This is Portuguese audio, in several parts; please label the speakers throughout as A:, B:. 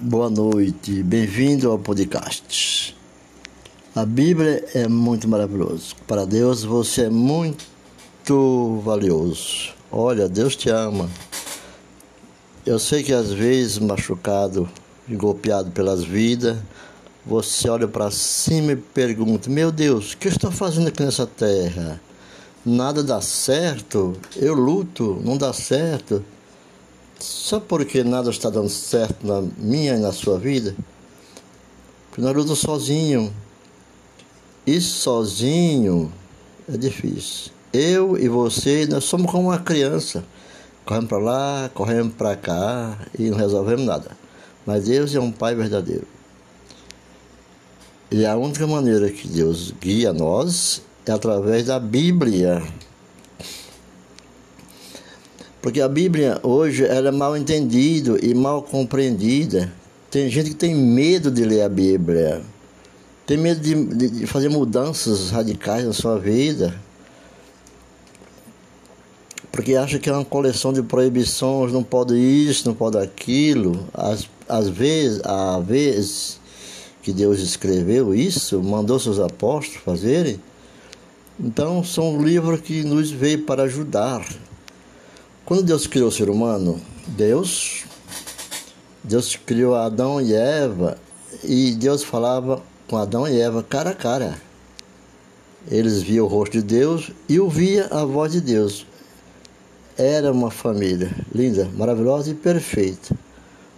A: Boa noite, bem-vindo ao podcast. A Bíblia é muito maravilhosa. Para Deus você é muito valioso. Olha, Deus te ama. Eu sei que às vezes machucado e golpeado pelas vidas, você olha para cima e pergunta: Meu Deus, o que eu estou fazendo aqui nessa terra? Nada dá certo, eu luto, não dá certo. Só porque nada está dando certo na minha e na sua vida, porque nós lutamos sozinho. E sozinho é difícil. Eu e você, nós somos como uma criança. Corremos para lá, corremos para cá e não resolvemos nada. Mas Deus é um Pai verdadeiro. E a única maneira que Deus guia nós é através da Bíblia. Porque a Bíblia hoje ela é mal entendida e mal compreendida. Tem gente que tem medo de ler a Bíblia, tem medo de, de fazer mudanças radicais na sua vida, porque acha que é uma coleção de proibições, não pode isso, não pode aquilo. Às, às vezes, às vezes que Deus escreveu isso, mandou seus apóstolos fazerem. Então, são livros que nos veio para ajudar quando Deus criou o ser humano, Deus, Deus criou Adão e Eva e Deus falava com Adão e Eva cara a cara. Eles viam o rosto de Deus e ouvia a voz de Deus. Era uma família linda, maravilhosa e perfeita.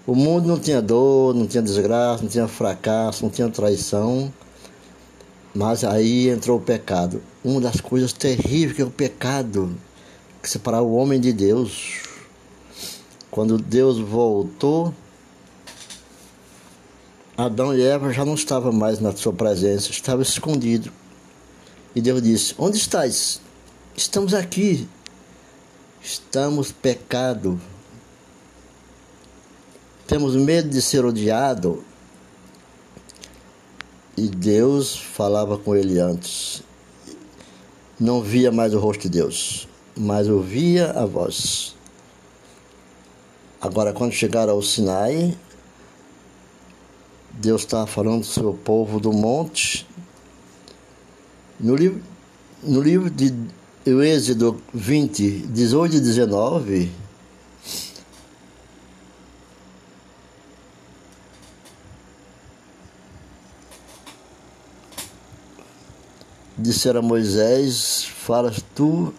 A: O mundo não tinha dor, não tinha desgraça, não tinha fracasso, não tinha traição. Mas aí entrou o pecado. Uma das coisas terríveis que é o pecado que separar o homem de Deus. Quando Deus voltou, Adão e Eva já não estavam mais na sua presença, estavam escondidos. E Deus disse: Onde estás? Estamos aqui. Estamos pecado. Temos medo de ser odiado. E Deus falava com ele antes. Não via mais o rosto de Deus mas ouvia a voz. Agora, quando chegaram ao Sinai, Deus estava falando do seu povo do monte. No livro, no livro de Êxodo 20, 18 e 19, disseram a Moisés: Falas tu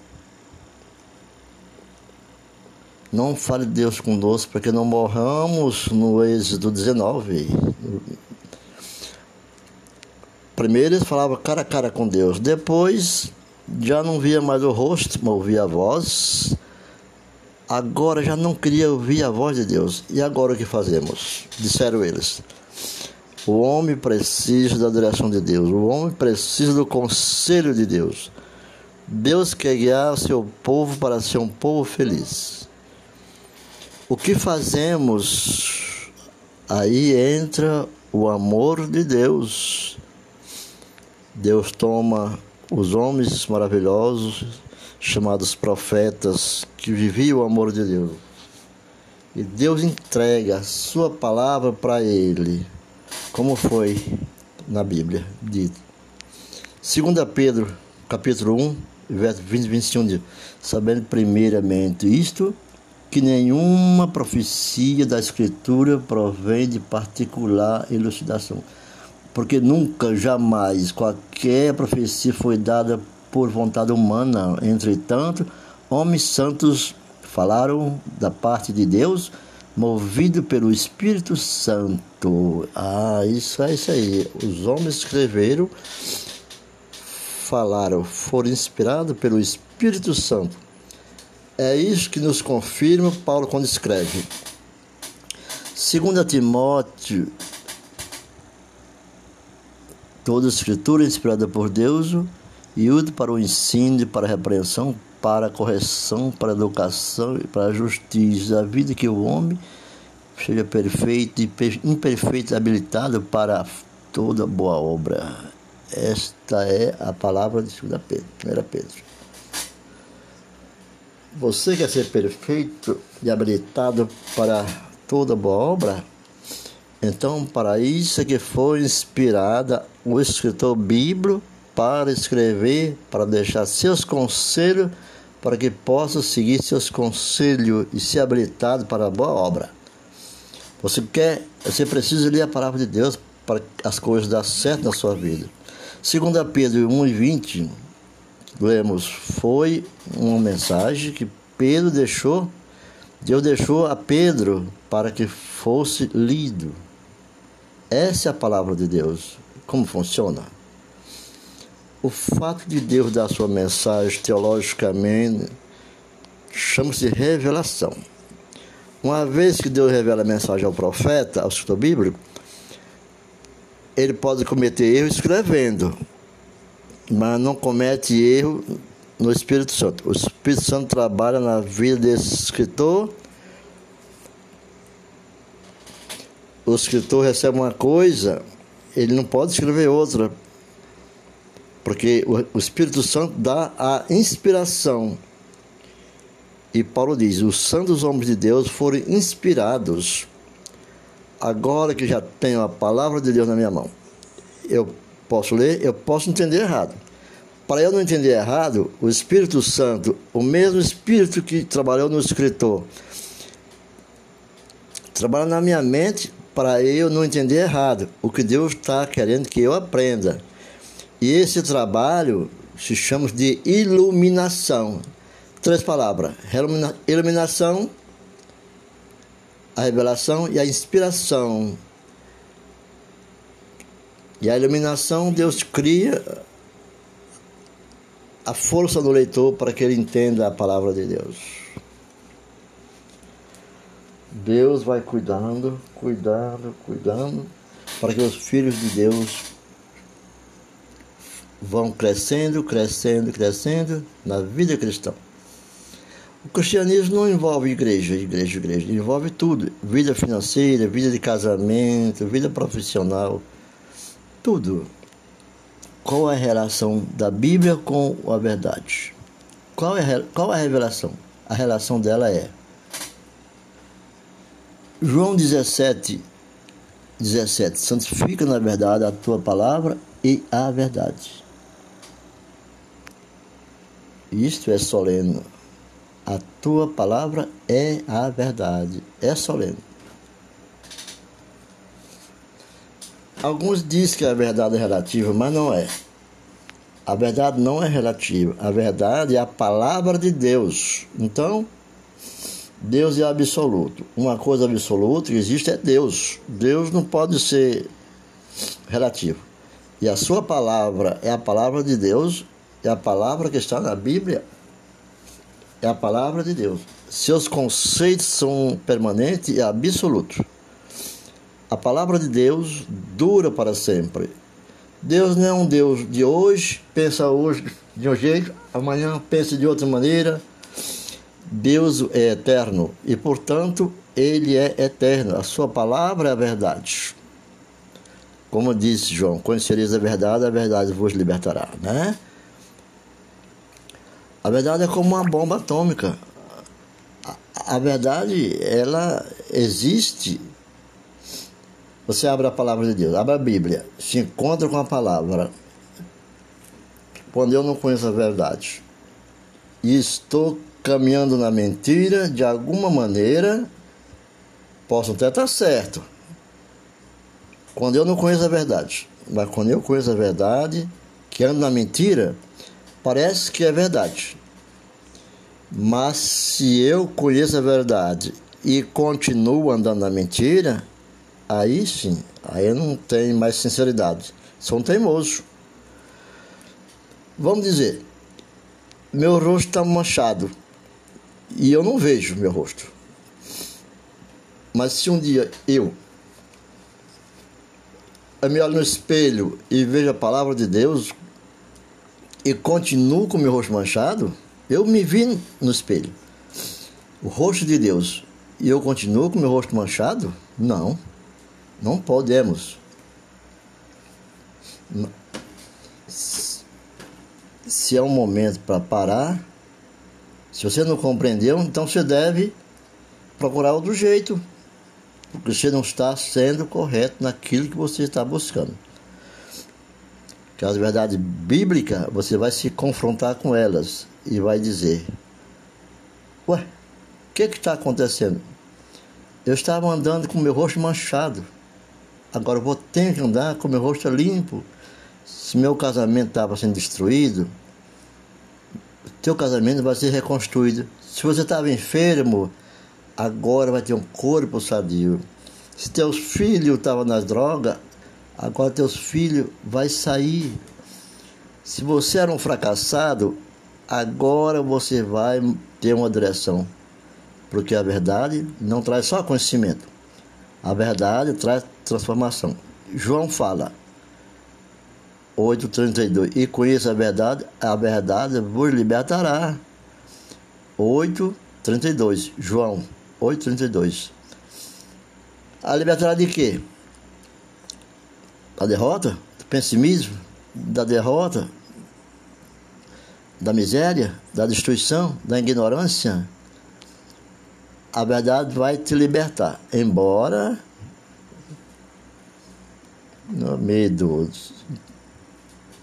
A: Não fale Deus conosco para que não morramos no Êxodo 19. Primeiro eles falavam cara a cara com Deus, depois já não via mais o rosto, mas ouvia a voz. Agora já não queria ouvir a voz de Deus. E agora o que fazemos? Disseram eles. O homem precisa da direção de Deus, o homem precisa do conselho de Deus. Deus quer guiar seu povo para ser um povo feliz. O que fazemos? Aí entra o amor de Deus. Deus toma os homens maravilhosos, chamados profetas, que viviam o amor de Deus. E Deus entrega a sua palavra para ele, como foi na Bíblia dito. 2 Pedro, capítulo 1, verso 20 e 21 diz, sabendo primeiramente isto, que nenhuma profecia da Escritura provém de particular elucidação, porque nunca, jamais, qualquer profecia foi dada por vontade humana. Entretanto, homens santos falaram da parte de Deus, movido pelo Espírito Santo. Ah, isso é isso aí. Os homens escreveram, falaram, foram inspirados pelo Espírito Santo é isso que nos confirma Paulo quando escreve. Segundo Timóteo, toda escritura é inspirada por Deus e útil para o ensino, para a repreensão, para a correção, para a educação e para a justiça, a vida que o homem seja perfeito e imperfeito habilitado para toda boa obra. Esta é a palavra de 2 Pedro, 1 Pedro. Você quer ser perfeito e habilitado para toda boa obra? Então, para isso é que foi inspirada o escritor bíblico para escrever, para deixar seus conselhos, para que possa seguir seus conselhos e ser habilitado para a boa obra. Você quer, você precisa ler a palavra de Deus para as coisas dar certo na sua vida. Segundo Pedro 1 e 20, lemos, foi uma mensagem que Pedro deixou, Deus deixou a Pedro para que fosse lido. Essa é a palavra de Deus. Como funciona? O fato de Deus dar sua mensagem teologicamente chama-se revelação. Uma vez que Deus revela a mensagem ao profeta, ao escritor bíblico, ele pode cometer erro escrevendo, mas não comete erro no Espírito Santo. O Espírito Santo trabalha na vida desse escritor o escritor recebe uma coisa, ele não pode escrever outra, porque o Espírito Santo dá a inspiração. E Paulo diz: os santos homens de Deus foram inspirados. Agora que já tenho a palavra de Deus na minha mão, eu posso ler, eu posso entender errado. Para eu não entender errado, o Espírito Santo, o mesmo Espírito que trabalhou no escritor, trabalha na minha mente para eu não entender errado o que Deus está querendo que eu aprenda. E esse trabalho se chama de iluminação. Três palavras: iluminação, a revelação e a inspiração. E a iluminação, Deus cria a força do leitor para que ele entenda a palavra de Deus. Deus vai cuidando, cuidando, cuidando, para que os filhos de Deus vão crescendo, crescendo, crescendo na vida cristã. O cristianismo não envolve igreja, igreja, igreja, envolve tudo: vida financeira, vida de casamento, vida profissional, tudo. Qual é a relação da Bíblia com a verdade? Qual é, qual a revelação? A relação dela é João 17, 17. Santifica na verdade a tua palavra e a verdade. Isto é solene. A tua palavra é a verdade. É solene. Alguns dizem que a verdade é relativa, mas não é. A verdade não é relativa. A verdade é a palavra de Deus. Então, Deus é absoluto. Uma coisa absoluta que existe é Deus. Deus não pode ser relativo. E a sua palavra é a palavra de Deus, é a palavra que está na Bíblia, é a palavra de Deus. Seus conceitos são permanentes e absolutos. A palavra de Deus dura para sempre. Deus não é um Deus de hoje, pensa hoje de um jeito, amanhã pensa de outra maneira Deus é eterno e, portanto, ele é eterno. A sua palavra é a verdade. Como disse João, conhecereis a verdade, a verdade vos libertará, né? A verdade é como uma bomba atômica. A, verdade, ela existe. Você abre a palavra de Deus, abre a Bíblia, se encontra com a palavra. Quando eu não conheço a verdade e estou caminhando na mentira, de alguma maneira, posso até estar certo. Quando eu não conheço a verdade, mas quando eu conheço a verdade, que ando na mentira, parece que é verdade. Mas se eu conheço a verdade e continuo andando na mentira, aí sim, aí eu não tenho mais sinceridade. Sou um teimoso. Vamos dizer, meu rosto está manchado e eu não vejo meu rosto. Mas se um dia eu, eu me olho no espelho e vejo a palavra de Deus e continuo com meu rosto manchado, eu me vi no espelho. O rosto de Deus e eu continuo com meu rosto manchado? Não, não podemos. Se é um momento para parar, se você não compreendeu, então você deve procurar outro jeito. porque você não está sendo correto naquilo que você está buscando. Que as verdades bíblicas, você vai se confrontar com elas e vai dizer: Ué, o que está acontecendo? Eu estava andando com meu rosto manchado. Agora eu vou ter que andar com meu rosto limpo. Se meu casamento estava sendo destruído, teu casamento vai ser reconstruído. Se você estava enfermo, agora vai ter um corpo sadio. Se teus filhos estavam nas drogas, agora teus filhos vai sair. Se você era um fracassado, agora você vai ter uma direção. Porque a verdade não traz só conhecimento. A verdade traz transformação. João fala, 8,32. E conheça a verdade, a verdade vos libertará. 8,32. João 8,32. A libertará de quê? Da derrota? Do pessimismo? Da derrota? Da miséria? Da destruição? Da ignorância? A verdade vai te libertar. Embora. Não, medo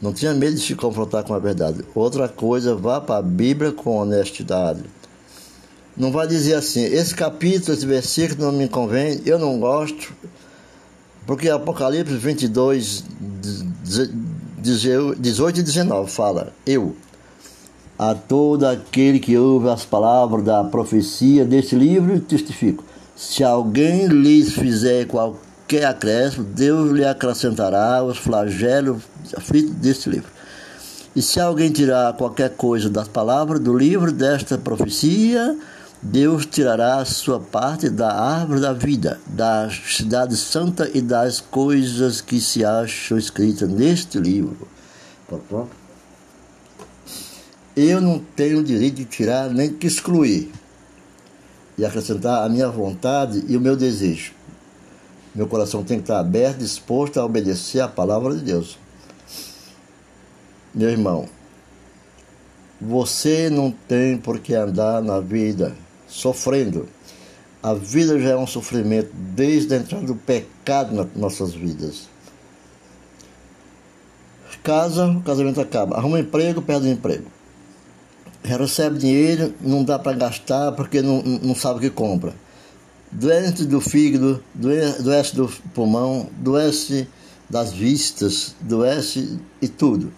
A: não tinha medo de se confrontar com a verdade. Outra coisa, vá para a Bíblia com honestidade. Não vai dizer assim, esse capítulo, esse versículo não me convém, eu não gosto, porque Apocalipse 22, 18 e 19 fala, eu, a todo aquele que ouve as palavras da profecia deste livro, testifico. Se alguém lhes fizer qualquer acréscimo, Deus lhe acrescentará os flagelos aflitos deste livro. E se alguém tirar qualquer coisa das palavras do livro desta profecia, Deus tirará a sua parte da árvore da vida, da cidade santa e das coisas que se acham escritas neste livro. Eu não tenho o direito de tirar nem de excluir e acrescentar a minha vontade e o meu desejo. Meu coração tem que estar aberto, disposto a obedecer à palavra de Deus. Meu irmão, você não tem por que andar na vida sofrendo. A vida já é um sofrimento desde a entrada do pecado nas nossas vidas. Casa, o casamento acaba. Arruma um emprego, perde o emprego. Recebe dinheiro, não dá para gastar porque não, não sabe o que compra doença do fígado, doença do pulmão, doença das vistas, doença e tudo.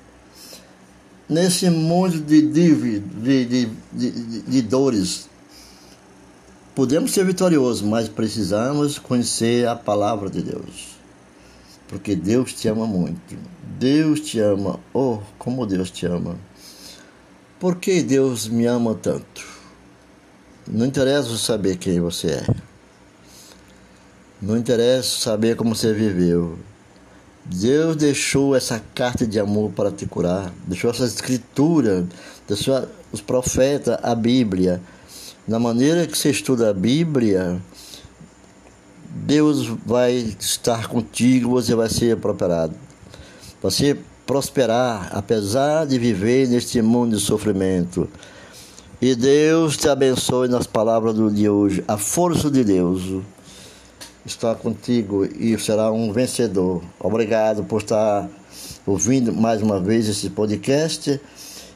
A: Nesse mundo de, de, de, de, de dores, podemos ser vitoriosos, mas precisamos conhecer a palavra de Deus. Porque Deus te ama muito. Deus te ama. Oh, como Deus te ama. Por que Deus me ama tanto? Não interessa saber quem você é. Não interessa saber como você viveu. Deus deixou essa carta de amor para te curar, deixou essa escritura, deixou os profetas, a Bíblia. Na maneira que você estuda a Bíblia, Deus vai estar contigo, você vai ser prosperado. Você prosperar, apesar de viver neste mundo de sofrimento. E Deus te abençoe nas palavras do dia hoje. A força de Deus estar contigo e será um vencedor. Obrigado por estar ouvindo mais uma vez esse podcast.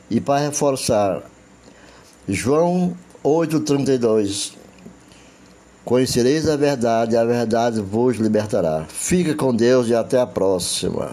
A: E para reforçar, João 8,32 Conhecereis a verdade, a verdade vos libertará. Fica com Deus e até a próxima.